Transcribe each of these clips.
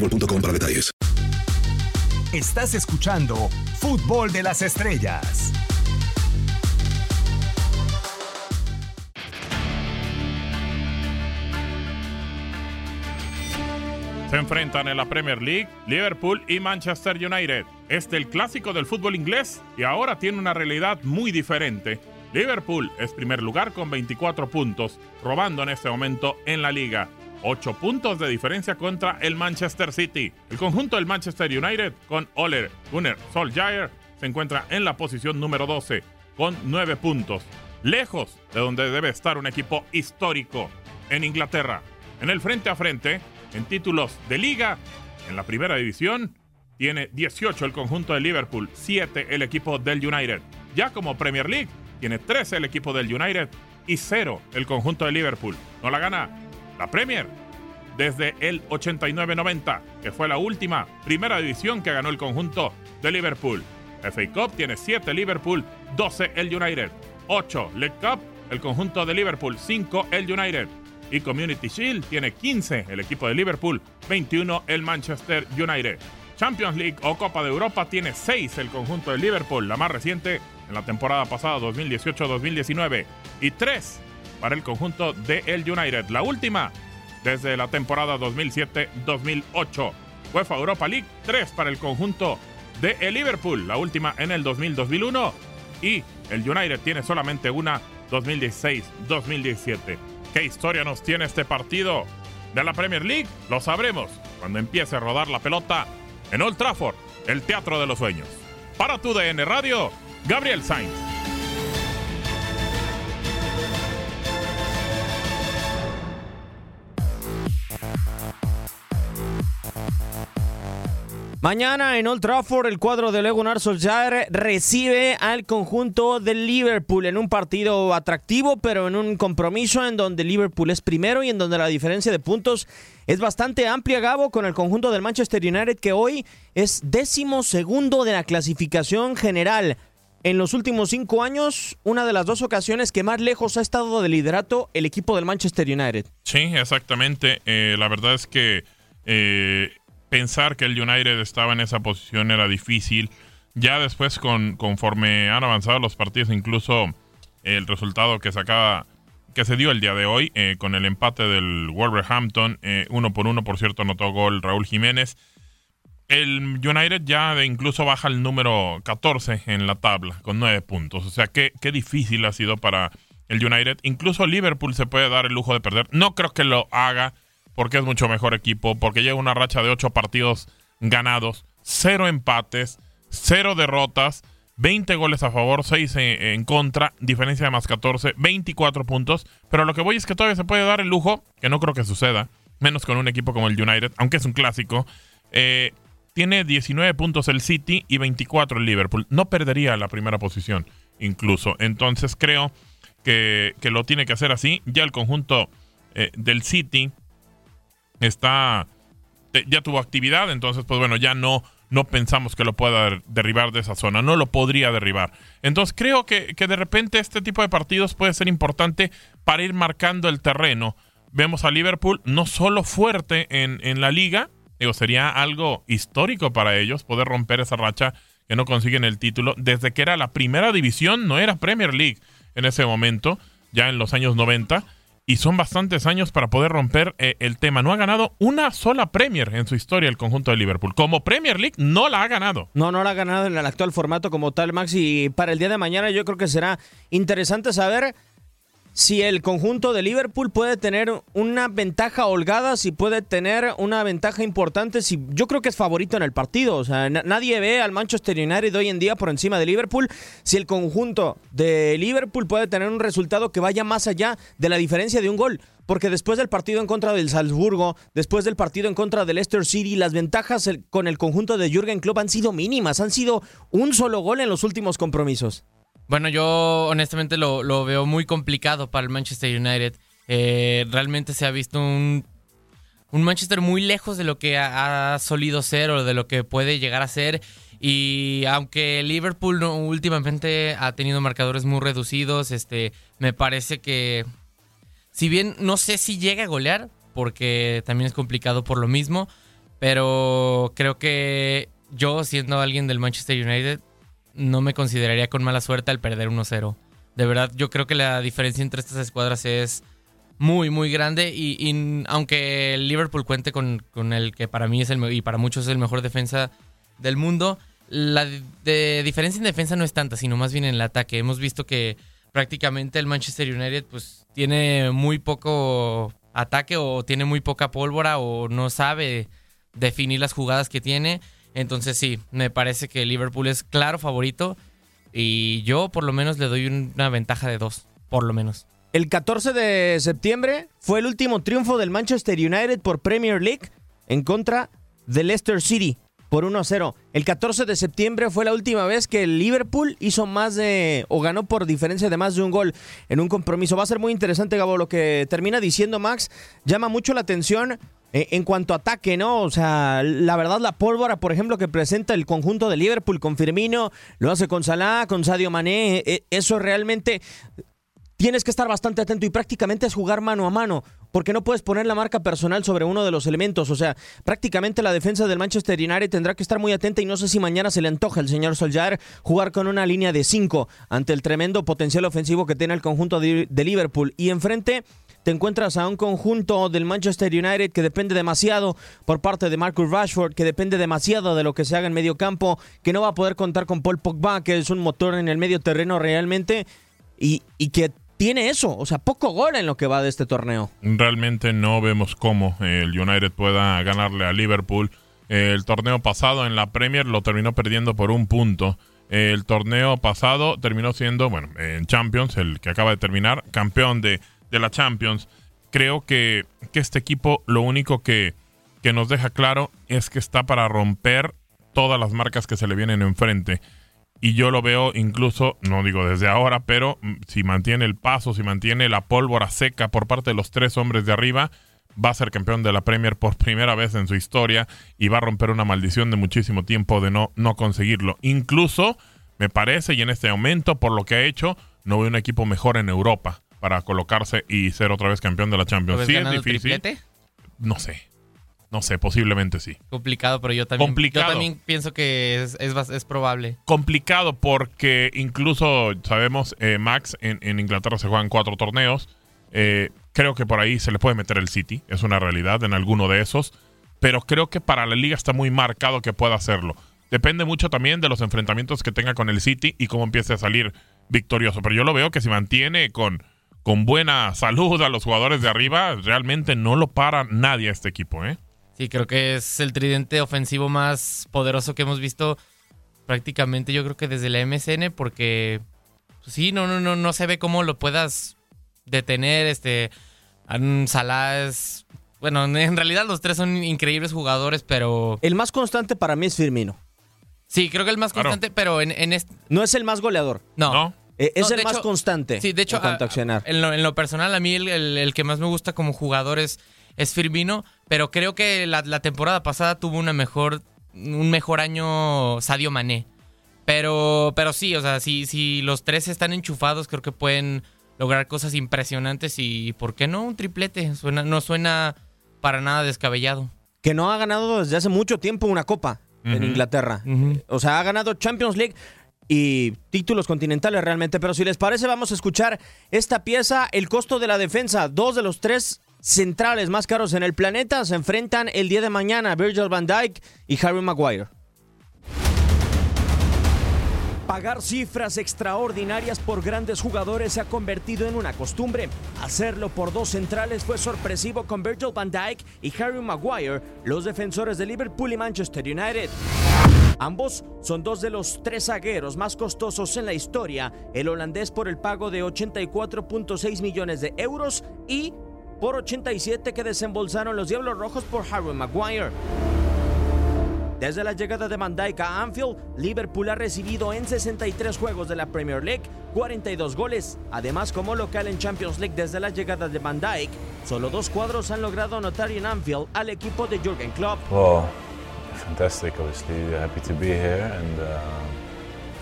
boostmobile.com para detalles. Estás escuchando Fútbol de las Estrellas. Se enfrentan en la Premier League Liverpool y Manchester United. Este es el clásico del fútbol inglés y ahora tiene una realidad muy diferente. Liverpool es primer lugar con 24 puntos, robando en este momento en la liga. 8 puntos de diferencia contra el Manchester City. El conjunto del Manchester United con Ole Gunnar Solskjaer se encuentra en la posición número 12 con 9 puntos, lejos de donde debe estar un equipo histórico en Inglaterra. En el frente a frente, en títulos de liga, en la primera división, tiene 18 el conjunto de Liverpool, 7 el equipo del United. Ya como Premier League, tiene 13 el equipo del United y 0 el conjunto de Liverpool. No la gana la Premier desde el 89-90, que fue la última primera división que ganó el conjunto de Liverpool. FA Cup tiene 7 Liverpool, 12 el United, 8 League Cup el conjunto de Liverpool, 5 el United. Y Community Shield tiene 15 el equipo de Liverpool, 21 el Manchester United. Champions League o Copa de Europa tiene 6 el conjunto de Liverpool, la más reciente en la temporada pasada 2018-2019, y 3 para el conjunto de el United. La última desde la temporada 2007-2008. UEFA Europa League 3 para el conjunto de el Liverpool, la última en el 2000-2001 y el United tiene solamente una 2016-2017. ¿Qué historia nos tiene este partido de la Premier League? Lo sabremos cuando empiece a rodar la pelota en Old Trafford, el Teatro de los Sueños. Para tu DN Radio, Gabriel Sainz. Mañana en Old Trafford el cuadro de Gunnar Solskjaer recibe al conjunto del Liverpool en un partido atractivo, pero en un compromiso en donde Liverpool es primero y en donde la diferencia de puntos es bastante amplia, Gabo, con el conjunto del Manchester United que hoy es décimo segundo de la clasificación general. En los últimos cinco años, una de las dos ocasiones que más lejos ha estado de liderato el equipo del Manchester United. Sí, exactamente. Eh, la verdad es que eh, pensar que el United estaba en esa posición era difícil. Ya después, con, conforme han avanzado los partidos, incluso el resultado que sacaba, que se dio el día de hoy, eh, con el empate del Wolverhampton, eh, uno por uno, por cierto, anotó gol Raúl Jiménez. El United ya de incluso baja el número 14 en la tabla, con nueve puntos. O sea, qué difícil ha sido para el United. Incluso Liverpool se puede dar el lujo de perder. No creo que lo haga porque es mucho mejor equipo, porque lleva una racha de ocho partidos ganados, cero empates, cero derrotas, 20 goles a favor, 6 en contra, diferencia de más 14, 24 puntos. Pero lo que voy es que todavía se puede dar el lujo, que no creo que suceda, menos con un equipo como el United, aunque es un clásico. Eh, tiene 19 puntos el City y 24 el Liverpool. No perdería la primera posición, incluso. Entonces creo que, lo tiene que hacer así. Ya el conjunto eh, del City está. Eh, ya tuvo actividad, entonces, pues bueno, ya no, no pensamos que lo pueda derribar de esa zona. No lo podría derribar. Entonces creo que, de repente este tipo de partidos puede ser importante para ir marcando el terreno. Vemos a Liverpool no solo fuerte en, en la liga, Digo, sería algo histórico para ellos poder romper esa racha que no consiguen el título. Desde que era la primera división, no era Premier League en ese momento, ya en los años 90. Y son bastantes años para poder romper eh, el tema. No ha ganado una sola Premier en su historia el conjunto de Liverpool. Como Premier League no la ha ganado. No, no la ha ganado en el actual formato como tal, Max. Y para el día de mañana yo creo que será interesante saber si el conjunto de Liverpool puede tener una ventaja holgada, si puede tener una ventaja importante, si yo creo que es favorito en el partido, o sea, nadie ve al Manchester United hoy en día por encima de Liverpool, si el conjunto de Liverpool puede tener un resultado que vaya más allá de la diferencia de un gol, porque después del partido en contra del Salzburgo, después del partido en contra del Leicester City, las ventajas con el conjunto de Jürgen Klopp han sido mínimas, han sido un solo gol en los últimos compromisos. Bueno, yo honestamente lo, veo muy complicado para el Manchester United. Eh, realmente se ha visto un, Manchester muy lejos de lo que ha, solido ser o de lo que puede llegar a ser. Y aunque Liverpool últimamente ha tenido marcadores muy reducidos, este, me parece que, si bien no sé si llega a golear, porque también es complicado por lo mismo, pero creo que yo, siendo alguien del Manchester United, no me consideraría con mala suerte al perder 1-0. De verdad, yo creo que la diferencia entre estas escuadras es muy, muy grande. Y, aunque el Liverpool cuente con, el que para mí es el y para muchos es el mejor defensa del mundo, la diferencia en defensa no es tanta, sino más bien en el ataque. Hemos visto que prácticamente el Manchester United pues tiene muy poco ataque o tiene muy poca pólvora o no sabe definir las jugadas que tiene. Entonces sí, me parece que Liverpool es claro favorito y yo por lo menos le doy una ventaja de dos, por lo menos. El 14 de septiembre fue el último triunfo del Manchester United por Premier League en contra de Leicester City por 1 0. El 14 de septiembre fue la última vez que el Liverpool hizo más de o ganó por diferencia de más de un gol en un compromiso. Va a ser muy interesante, Gabo, lo que termina diciendo Max. Llama mucho la atención en cuanto a ataque, ¿no? O sea, la verdad, la pólvora, por ejemplo, que presenta el conjunto de Liverpool con Firmino, lo hace con Salah, con Sadio Mané, eh, eso realmente tienes que estar bastante atento y prácticamente es jugar mano a mano, porque no puedes poner la marca personal sobre uno de los elementos. O sea, prácticamente la defensa del Manchester United tendrá que estar muy atenta y no sé si mañana se le antoja al señor Solskjaer jugar con una línea de 5 ante el tremendo potencial ofensivo que tiene el conjunto de Liverpool. Y enfrente te encuentras a un conjunto del Manchester United que depende demasiado por parte de Marcus Rashford, que depende demasiado de lo que se haga en medio campo, que no va a poder contar con Paul Pogba, que es un motor en el medio terreno realmente, y, y que tiene eso, o sea, poco gol en lo que va de este torneo. Realmente no vemos cómo el United pueda ganarle a Liverpool. El torneo pasado en la Premier lo terminó perdiendo por un punto. El torneo pasado terminó siendo, bueno, en Champions, el que acaba de terminar, campeón de de la Champions, creo que, este equipo lo único que, que nos deja claro es que está para romper todas las marcas que se le vienen enfrente. Y yo lo veo incluso, no digo desde ahora, pero mm, si mantiene el paso, si mantiene la pólvora seca por parte de los tres hombres de arriba, va a ser campeón de la Premier por primera vez en su historia y va a romper una maldición de muchísimo tiempo de no, no conseguirlo. Incluso, me parece, y en este momento, por lo que ha hecho, no veo un equipo mejor en Europa para colocarse y ser otra vez campeón de la Champions. Sí, es difícil. No sé. No sé, posiblemente sí. Complicado, pero yo también, Complicado. Yo también pienso que es, es, probable. Complicado porque incluso sabemos, eh, Max, en, Inglaterra se juegan cuatro torneos. Eh, creo que por ahí se le puede meter el City, es una realidad en alguno de esos. Pero creo que para la liga está muy marcado que pueda hacerlo. Depende mucho también de los enfrentamientos que tenga con el City y cómo empiece a salir victorioso. Pero yo lo veo que si mantiene con con buena salud a los jugadores de arriba, realmente no lo para nadie a este equipo, ¿eh? Sí, creo que es el tridente ofensivo más poderoso que hemos visto prácticamente yo creo que desde la MSN porque pues sí, no no no no se ve cómo lo puedas detener, este Salah es bueno, en realidad los tres son increíbles jugadores, pero... El más constante para mí es Firmino. Sí, creo que el más constante, pero en, en este... No es el más goleador. No. Eh, es No, el más hecho- constante. Sí, de hecho, en cuanto a a- accionar. En lo, en lo personal, a mí el, el- el que más me gusta como jugador es, es Firmino, pero creo que la, la temporada pasada tuvo una mejor, un mejor año Sadio Mané. Pero, pero sí, o sea, si, si los tres están enchufados, creo que pueden lograr cosas impresionantes y, ¿por qué no? Un triplete. Suena, no suena para nada descabellado. que no ha ganado desde hace mucho tiempo una copa en. Inglaterra. O sea, ha ganado Champions League y títulos continentales realmente. Pero si les parece, vamos a escuchar esta pieza. El costo de la defensa. Dos de los tres centrales más caros en el planeta se enfrentan el día de mañana. Virgil van Dijk y Harry Maguire. Pagar cifras extraordinarias por grandes jugadores se ha convertido en una costumbre. Hacerlo por dos centrales fue sorpresivo con Virgil van Dijk y Harry Maguire, los defensores de Liverpool y Manchester United. Ambos son dos de los tres zagueros más costosos en la historia, el holandés por el pago de 84.6 millones de euros y por 87 que desembolsaron los Diablos Rojos por Harry Maguire. Desde la llegada de Van Dijk a Anfield, Liverpool ha recibido en 63 juegos de la Premier League 42 goles. Además, como local en Champions League desde la llegada de Van Dijk, solo dos cuadros han logrado anotar en Anfield al equipo de Jürgen Klopp. Well, fantastic. Obviously, happy to be here, and uh,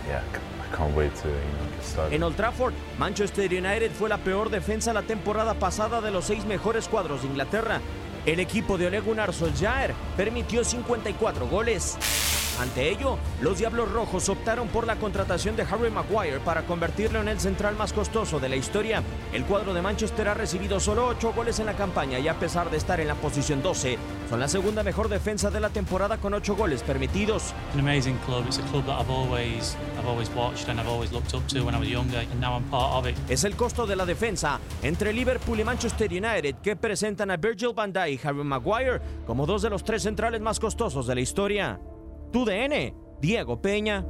yeah, I can't wait to you know get started. En Old Trafford, Manchester United fue la peor defensa la temporada pasada de los seis mejores cuadros de Inglaterra. El equipo de Ole Gunnar Solskjaer permitió 54 goles. Ante ello, los Diablos Rojos optaron por la contratación de Harry Maguire para convertirlo en el central más costoso de la historia. El cuadro de Manchester ha recibido solo 8 goles en la campaña y a pesar de estar en la posición 12, son la segunda mejor defensa de la temporada con 8 goles permitidos. an amazing club. It's a club that I've always I've always watched and I've always looked up to when I was younger, and now I'm part of it. Es el costo de la defensa entre Liverpool y Manchester United que presentan a Virgil van Dijk y Harry Maguire como dos de los tres centrales más costosos de la historia. Tu DN, Diego Peña.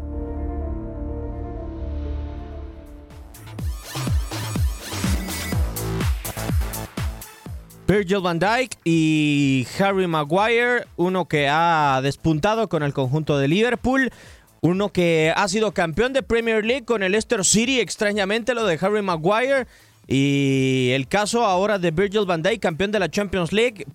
Virgil van Dijk y Harry Maguire, uno que ha despuntado con el conjunto de Liverpool, uno que ha sido campeón de Premier League con el Leicester City, extrañamente lo de Harry Maguire, y el caso ahora de Virgil van Dijk, campeón de la Champions League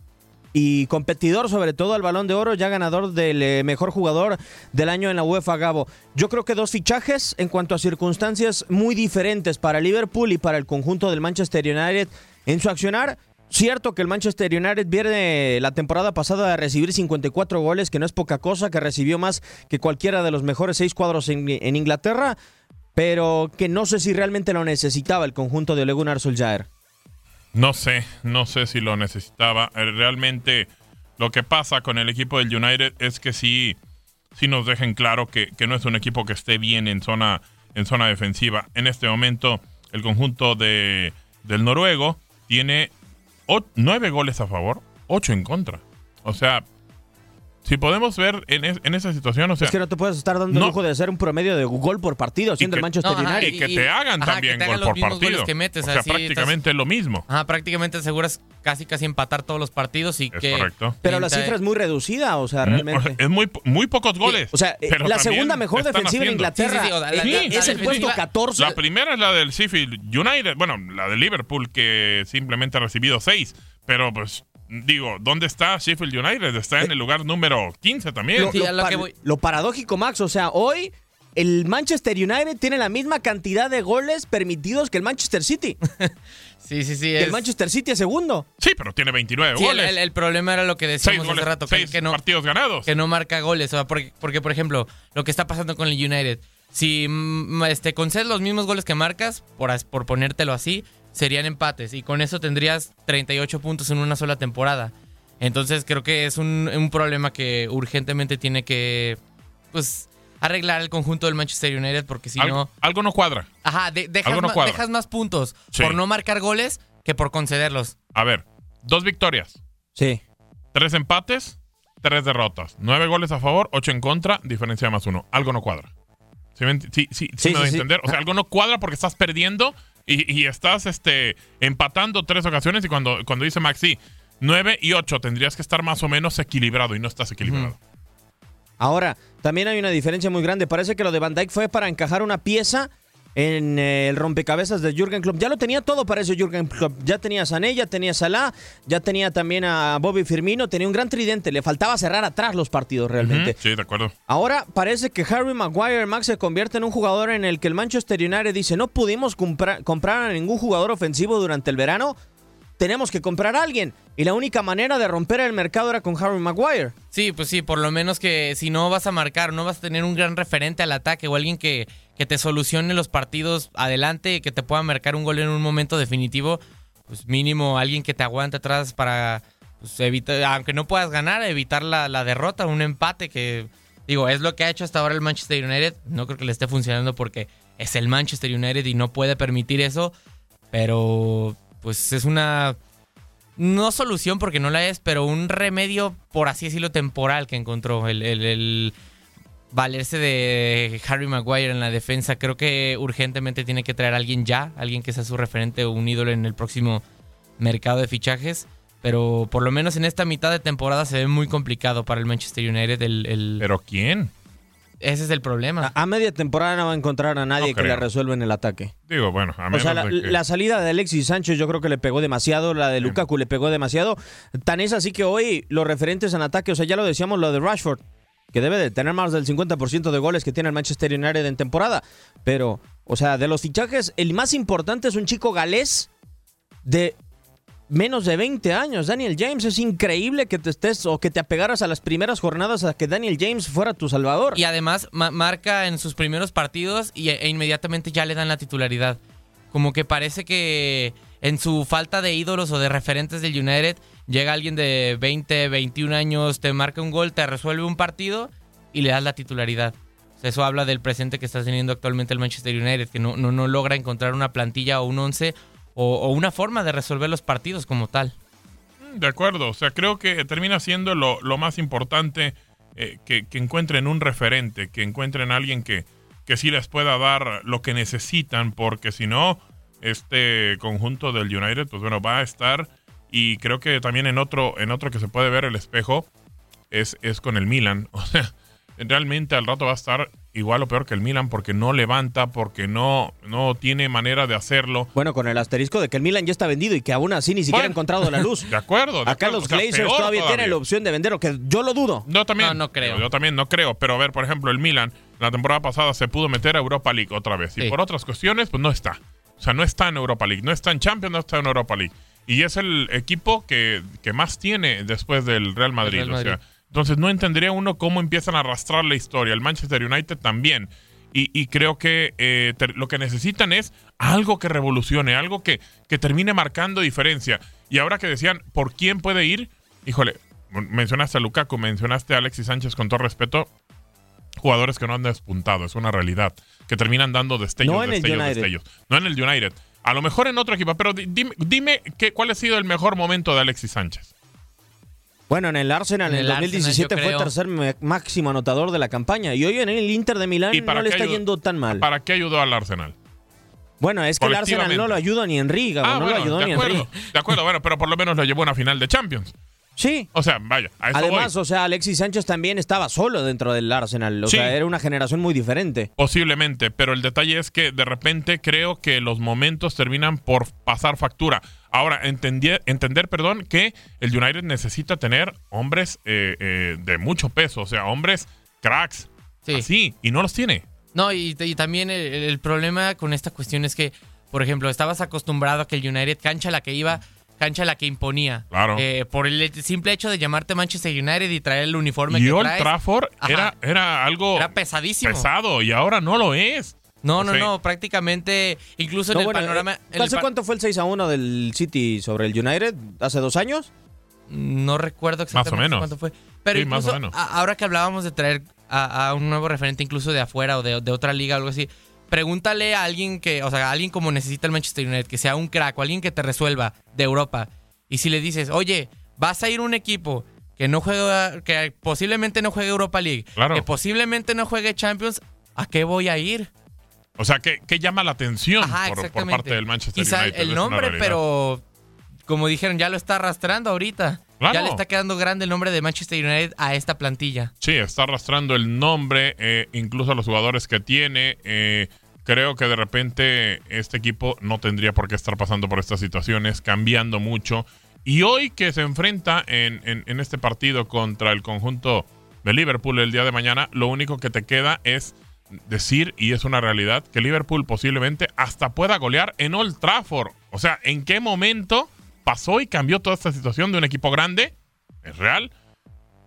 y competidor sobre todo al Balón de Oro, ya ganador del eh, mejor jugador del año en la UEFA Gabo. Yo creo que dos fichajes en cuanto a circunstancias muy diferentes para Liverpool y para el conjunto del Manchester United en su accionar. Cierto que el Manchester United viene la temporada pasada de recibir 54 goles, que no es poca cosa, que recibió más que cualquiera de los mejores seis cuadros en, Inglaterra, pero que no sé si realmente lo necesitaba el conjunto de Ole Gunnar Solskjaer. No sé, no sé si lo necesitaba. Eh, Realmente lo que pasa con el equipo del United es que sí, sí nos dejen claro que, que no es un equipo que esté bien en zona, en zona defensiva. En este momento, el conjunto de, del noruego tiene nueve goles a favor, ocho en contra. O sea, si podemos ver en, es- en esa situación, o sea, es que no te puedes estar dando el no. lujo de hacer un promedio de gol por partido siendo que- el Manchester No, ajá, United. y que te hagan ajá, también que te hagan gol por partido. goles que metes, o sea, así prácticamente es lo mismo. Ajá, prácticamente aseguras casi casi empatar todos los partidos y que... correcto. Pero la cifra es muy reducida, o sea, realmente. Es muy, muy pocos goles. O sea, eh, pero la segunda mejor defensiva en. Inglaterra Sí, sí, sí, o sea, la- eh, la- es la el puesto defensiva- 14. La primera es la del Sheffield United, bueno, la de Liverpool, que simplemente ha recibido seis. Pero pues, digo, ¿dónde está Sheffield United? Está en el lugar número 15 también. lo, lo par- lo paradójico, Max, o sea, hoy el Manchester United tiene la misma cantidad de goles permitidos que el Manchester City. Sí, sí, sí. Que es- el Manchester City es segundo. Sí, pero tiene 29 Sí, el, goles. el- el problema era lo que decíamos goles, hace rato, que, no, partidos ganados. que no marca goles. O sea, porque, porque, por ejemplo, lo que está pasando con el United, si mm, este, concedes los mismos goles que marcas, por, as- por ponértelo así, serían empates. Y con eso tendrías 38 puntos en una sola temporada. Entonces creo que es un, un problema que urgentemente tiene que pues arreglar el conjunto del Manchester United porque si algo, no... algo no cuadra. Ajá, de- dejas, algo no ma- cuadra. dejas más puntos Sí. por no marcar goles que por concederlos. A ver, dos victorias, Sí. tres empates, tres derrotas. Nueve goles a favor, ocho en contra, diferencia de más uno. Algo no cuadra. ¿Sí sí, sí, sí Sí, me doy a entender? O sea, algo no cuadra porque estás perdiendo y, estás este, empatando tres ocasiones y cuando, cuando dice Max, sí, 9 y 8 tendrías que estar más o menos equilibrado y no estás equilibrado. Ahora, también hay una diferencia muy grande. Parece que lo de Van Dijk fue para encajar una pieza en eh, el rompecabezas de Jürgen Klopp. Ya lo tenía todo para eso Jürgen Klopp. Ya tenía a Sané, ya tenía a Salah, ya tenía también a Bobby Firmino, tenía un gran tridente. Le faltaba cerrar atrás los partidos realmente. Sí, de acuerdo. Ahora parece que Harry Maguire Max se convierte en un jugador en el que el Manchester United dice no pudimos comprar, comprar a ningún jugador ofensivo durante el verano, tenemos que comprar a alguien. Y la única manera de romper el mercado era con Harry Maguire. Sí, pues sí, por lo menos que si no vas a marcar, no vas a tener un gran referente al ataque o alguien que, que te solucione los partidos adelante que te pueda marcar un gol en un momento definitivo, pues mínimo alguien que te aguante atrás para pues, evitar, aunque no puedas ganar, evitar la, derrota, un empate que, digo, es lo que ha hecho hasta ahora el Manchester United. No creo que le esté funcionando porque es el Manchester United y no puede permitir eso, pero pues es una no solución porque no la es, pero un remedio, por así decirlo, temporal que encontró el- el valerse de Harry Maguire en la defensa. Creo que urgentemente tiene que traer a alguien ya, alguien que sea su referente o un ídolo en el próximo mercado de fichajes. Pero por lo menos en esta mitad de temporada se ve muy complicado para el Manchester United. El, el- ¿Pero quién? Ese es el problema. A media temporada no va a encontrar a nadie No que le resuelva en el ataque. Digo, bueno, a O menos sea, la, de que- la salida de Alexis Sánchez yo creo que le pegó demasiado, la de Lukaku le pegó demasiado. Tan es así que hoy los referentes en ataque, o sea, ya lo decíamos lo de Rashford, que debe de tener más del 50% de goles que tiene el Manchester United en temporada. Pero, o sea, de los fichajes, el más importante es un chico galés de menos de 20 años, Daniel James. Es increíble que te estés o que te apegaras a las primeras jornadas a que Daniel James fuera tu salvador. Y además ma- marca en sus primeros partidos y, e inmediatamente ya le dan la titularidad. Como que parece que en su falta de ídolos o de referentes del United, llega alguien de 20, 21 años, te marca un gol, te resuelve un partido y le das la titularidad. Eso habla del presente que está teniendo actualmente el Manchester United, que no, no, no logra encontrar una plantilla o un once o, una forma de resolver los partidos como tal. De acuerdo, o sea, creo que termina siendo lo, lo más importante eh, que, que encuentren un referente, que encuentren alguien que, que sí les pueda dar lo que necesitan, porque si no, este conjunto del United, pues bueno, va a estar, y creo que también en otro, en otro que se puede ver el espejo, es, es con el Milan. O sea, realmente al rato va a estar igual o peor que el Milan porque no levanta, porque no, no tiene manera de hacerlo. Bueno, con el asterisco de que el Milan ya está vendido y que aún así ni siquiera ha encontrado la luz. De acuerdo. de Acá acuerdo, los o sea, Glazers todavía, tienen la opción de vender, que yo lo dudo. Yo también. No, no creo. Yo también no creo. Pero a ver, por ejemplo, el Milan, la temporada pasada se pudo meter a Europa League otra vez. Y Sí. por otras cuestiones, pues no está. O sea, no está en Europa League. No está en Champions, no está en Europa League. Y es el equipo que, que más tiene después del Real Madrid. Real O sea, Madrid. entonces no entendería uno cómo empiezan a arrastrar la historia. El Manchester United también. Y, y creo que eh, ter- lo que necesitan es algo que revolucione, algo que, que termine marcando diferencia. Y ahora que decían, ¿por quién puede ir? Híjole, mencionaste a Lukaku, mencionaste a Alexis Sánchez con todo respeto. Jugadores que no han despuntado, es una realidad. Que terminan dando destellos, No destellos, destellos. No en el United. A lo mejor en otro equipo, pero di- dime, dime qué, cuál ha sido el mejor momento de Alexis Sánchez. Bueno, en el Arsenal en, En el el Arsenal, 2017 yo fue tercer máximo anotador de la campaña y hoy en el Inter de Milán ¿Y no le está ayudó? yendo tan mal. ¿Para qué ayudó al Arsenal? Bueno, es que el Arsenal no lo ayuda ni Henry, Gabo, Ah, no bueno, lo ayudó de ni acuerdo, Henry. de acuerdo, bueno, pero por lo menos lo llevó a una final de Champions. Sí. O sea, vaya, a eso Además, voy. o sea, Alexis Sánchez también estaba solo dentro del Arsenal. O Sí. sea, era una generación muy diferente. Posiblemente, pero el detalle es que de repente creo que los momentos terminan por pasar factura. Ahora, entendí- entender, perdón, que el United necesita tener hombres eh, eh, de mucho peso, o sea, hombres cracks. Sí. Así, y no los tiene. No, y, y también el, el problema con esta cuestión es que, por ejemplo, estabas acostumbrado a que el United, cancha la que iba, cancha la que imponía. Claro. Eh, por el simple hecho de llamarte Manchester United y traer el uniforme Y que Old traes. Trafford era, era algo Era pesadísimo. pesado y ahora no lo es. No, O no, sea, no, prácticamente, incluso No, en el bueno, panorama... en el ¿Hace pa- cuánto fue el 6 a 1 del City sobre el United? ¿Hace dos años? No recuerdo Más o exactamente menos. cuánto fue. Pero Sí, más o menos. ahora que hablábamos de traer a, a un nuevo referente, incluso de afuera o de, de otra liga o algo así, pregúntale a alguien que, o sea, a alguien como necesita el Manchester United, que sea un crack o alguien que te resuelva de Europa. Y si le dices, oye, vas a ir a un equipo que no juega, que posiblemente no juegue Europa League, Claro. que posiblemente no juegue Champions, ¿a qué voy a ir? O sea, que, que llama la atención Ajá, por, parte del Manchester Quizá United. el nombre, pero como dijeron, ya lo está arrastrando ahorita. Claro. Ya le está quedando grande el nombre de Manchester United a esta plantilla. Sí, está arrastrando el nombre, eh, incluso a los jugadores que tiene. eh, creo que de repente este equipo no tendría por qué estar pasando por estas situaciones, cambiando mucho. Y hoy que se enfrenta en, este partido contra el conjunto de Liverpool el día de mañana, lo único que te queda es decir, y es una realidad, que Liverpool posiblemente hasta pueda golear en Old Trafford. O sea, ¿en qué momento pasó y cambió toda esta situación de un equipo grande, es real,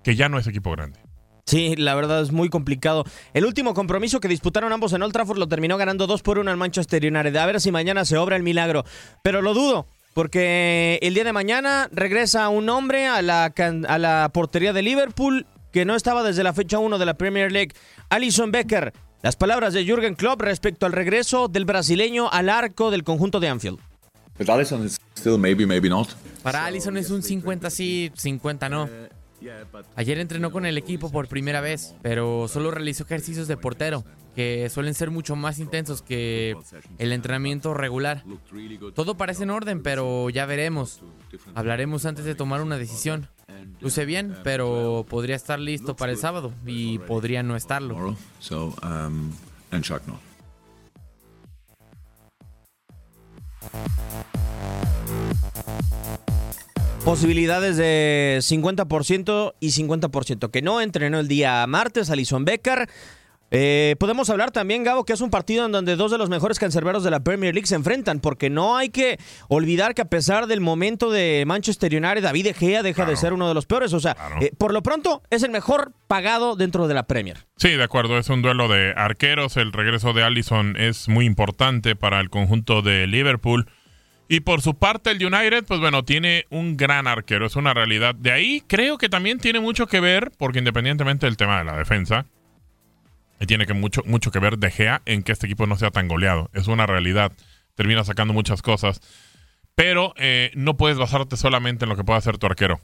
que ya no es equipo grande? Sí, la verdad es muy complicado. El último compromiso que disputaron ambos en Old Trafford lo terminó ganando 2 por 1 al Manchester United. A ver si mañana se obra el milagro. Pero lo dudo, porque el día de mañana regresa un hombre a la, can- a la portería de Liverpool que no estaba desde la fecha 1 de la Premier League. Alison Becker. Las palabras de Jürgen Klopp respecto al regreso del brasileño al arco del conjunto de Anfield. Para Allison es un 50 sí, 50 no. Ayer entrenó con el equipo por primera vez, pero solo realizó ejercicios de portero, que suelen ser mucho más intensos que el entrenamiento regular. Todo parece en orden, pero ya veremos. Hablaremos antes de tomar una decisión. Luce bien, pero podría estar listo para el sábado y podría no estarlo. Posibilidades de 50% y 50%. Que no entrenó el día martes Alison Becker. Eh, podemos hablar también, Gabo, que es un partido en donde dos de los mejores cancerberos de la Premier League se enfrentan, porque no hay que olvidar que a pesar del momento de Manchester United, David De Gea deja de ser uno de los peores. O sea, eh, por lo pronto es el mejor pagado dentro de la Premier. Sí, de acuerdo, es un duelo de arqueros. El regreso de Allison es muy importante para el conjunto de Liverpool. Y por su parte, el United, pues bueno, tiene un gran arquero, es una realidad. De ahí creo que también tiene mucho que ver, porque independientemente del tema de la defensa, y tiene que mucho, mucho que ver De Gea en que este equipo no sea tan goleado. Es una realidad. Termina sacando muchas cosas. Pero eh, no puedes basarte solamente en lo que pueda hacer tu arquero.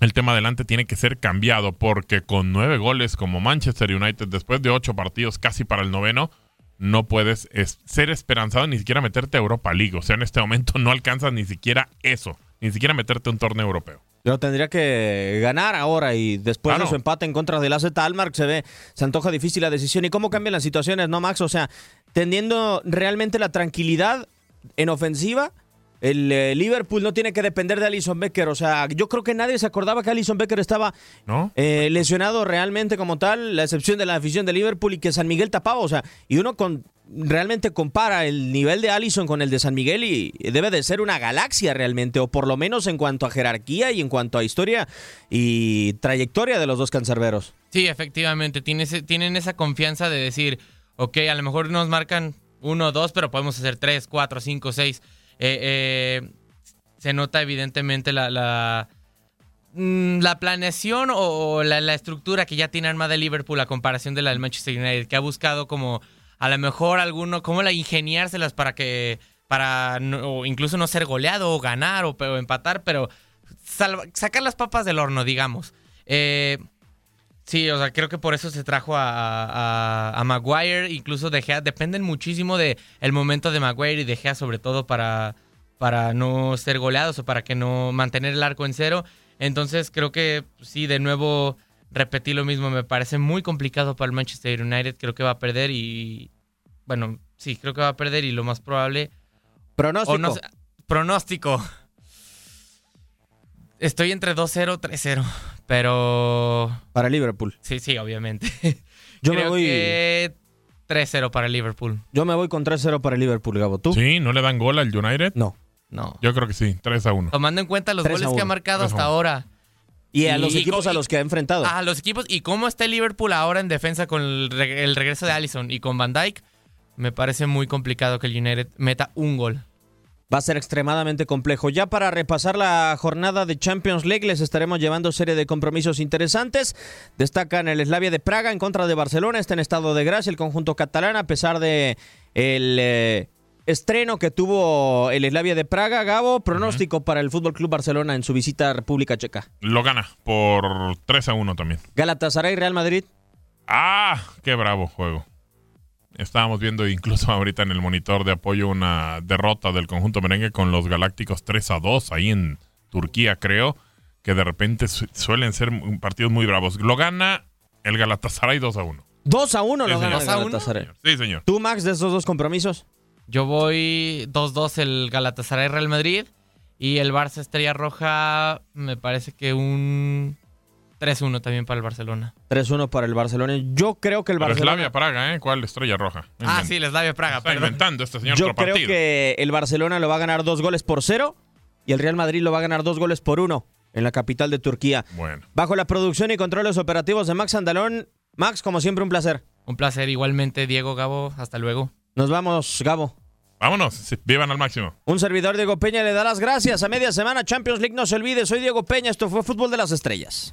El tema adelante tiene que ser cambiado porque con nueve goles como Manchester United después de ocho partidos casi para el noveno, no puedes es- ser esperanzado ni siquiera meterte a Europa League. O sea, en este momento no alcanzas ni siquiera eso, ni siquiera meterte a un torneo europeo. Pero tendría que ganar ahora y después de su empate en contra del AZ Almar se ve, se antoja difícil la decisión. ¿Y cómo cambian las situaciones, no, Max? O sea, teniendo realmente la tranquilidad en ofensiva, el eh, Liverpool no tiene que depender de Alison Becker. O sea, yo creo que nadie se acordaba que Alison Becker estaba ¿No? eh, lesionado realmente como tal, la excepción de la afición de Liverpool y que San Miguel tapaba. O sea, y uno con realmente compara el nivel de Allison con el de San Miguel y debe de ser una galaxia realmente, o por lo menos en cuanto a jerarquía y en cuanto a historia y trayectoria de los dos cancerberos. Sí, efectivamente, tiene ese- tienen esa confianza de decir, ok, a lo mejor nos marcan uno o dos, pero podemos hacer tres, cuatro, cinco, seis. Eh, eh, se nota evidentemente la, la, mm, la planeación o, la, la estructura que ya tiene armada Liverpool a comparación de la del Manchester United, que ha buscado como a lo mejor alguno, como la ingeniárselas para que, para no- o incluso no ser goleado o ganar o, o empatar, pero sacar las papas del horno, digamos. Eh, Sí, o sea, creo que por eso se trajo a, a, a Maguire, incluso De Gea, dependen muchísimo de el momento de Maguire y De Gea sobre todo para, para no ser goleados o para que no mantener el arco en cero. Entonces creo que sí, de nuevo repetí lo mismo, me parece muy complicado para el Manchester United, creo que va a perder y bueno, sí, creo que va a perder y lo más probable... Pronóstico. no pronóstico. Estoy entre 2-0, 3-0, pero... Para Liverpool. Sí, sí, obviamente. Yo me voy- que 3-0 para Liverpool. Yo me voy con 3-0 para el Liverpool, Gabo. ¿Tú? Sí, ¿no le dan gol al United? No. No. Yo creo que sí, 3 a 1. Tomando en cuenta los 3 a goles que ha 1. marcado 3 a hasta 1. ahora. Y a los Y- equipos a los que ha enfrentado. A los equipos. Y cómo está el Liverpool ahora en defensa con el, re- el regreso de Allison y con Van Dyke. Me parece muy complicado que el United meta un gol. Va a ser extremadamente complejo. Ya para repasar la jornada de Champions League les estaremos llevando serie de compromisos interesantes. Destacan el Slavia de Praga en contra de Barcelona. Está en estado de gracia el conjunto catalán a pesar de el eh, estreno que tuvo el Slavia de Praga. Gabo, pronóstico para el Fútbol Club Barcelona en su visita a República Checa. Lo gana por 3 a 1 también. Galatasaray Real Madrid. ¡Ah! ¡Qué bravo juego! Estábamos viendo incluso ahorita en el monitor de apoyo una derrota del conjunto merengue con los Galácticos 3 a 2 ahí en Turquía, creo, que de repente su suelen ser partidos muy bravos. Lo gana el Galatasaray 2 a 1. 2 a 1 Sí, lo gana el 2 a 1. Galatasaray. Sí, señor. ¿Tú, Max, de esos dos compromisos? Yo voy 2-2 el Galatasaray Real Madrid y el Barça Estrella Roja me parece que un 3-1 también para el Barcelona. 3-1 para el Barcelona. Yo creo que el Pero Barcelona... Slavia Praga, ¿eh? ¿Cuál estrella roja? Ah, sí, el Slavia Praga, Está perdón. inventando este señor Yo otro creo partido. que el Barcelona lo va a ganar dos goles por cero y el Real Madrid lo va a ganar dos goles por uno en la capital de Turquía. Bueno. Bajo la producción y controles operativos de Max Andalón. Max, como siempre, un placer. Un placer igualmente, Diego Gabo. Hasta luego. Nos vamos, Gabo. Vámonos, sí, vivan al máximo. Un servidor Diego Peña le da las gracias a media semana Champions League. No se olvide, soy Diego Peña. Esto fue Fútbol de las Estrellas.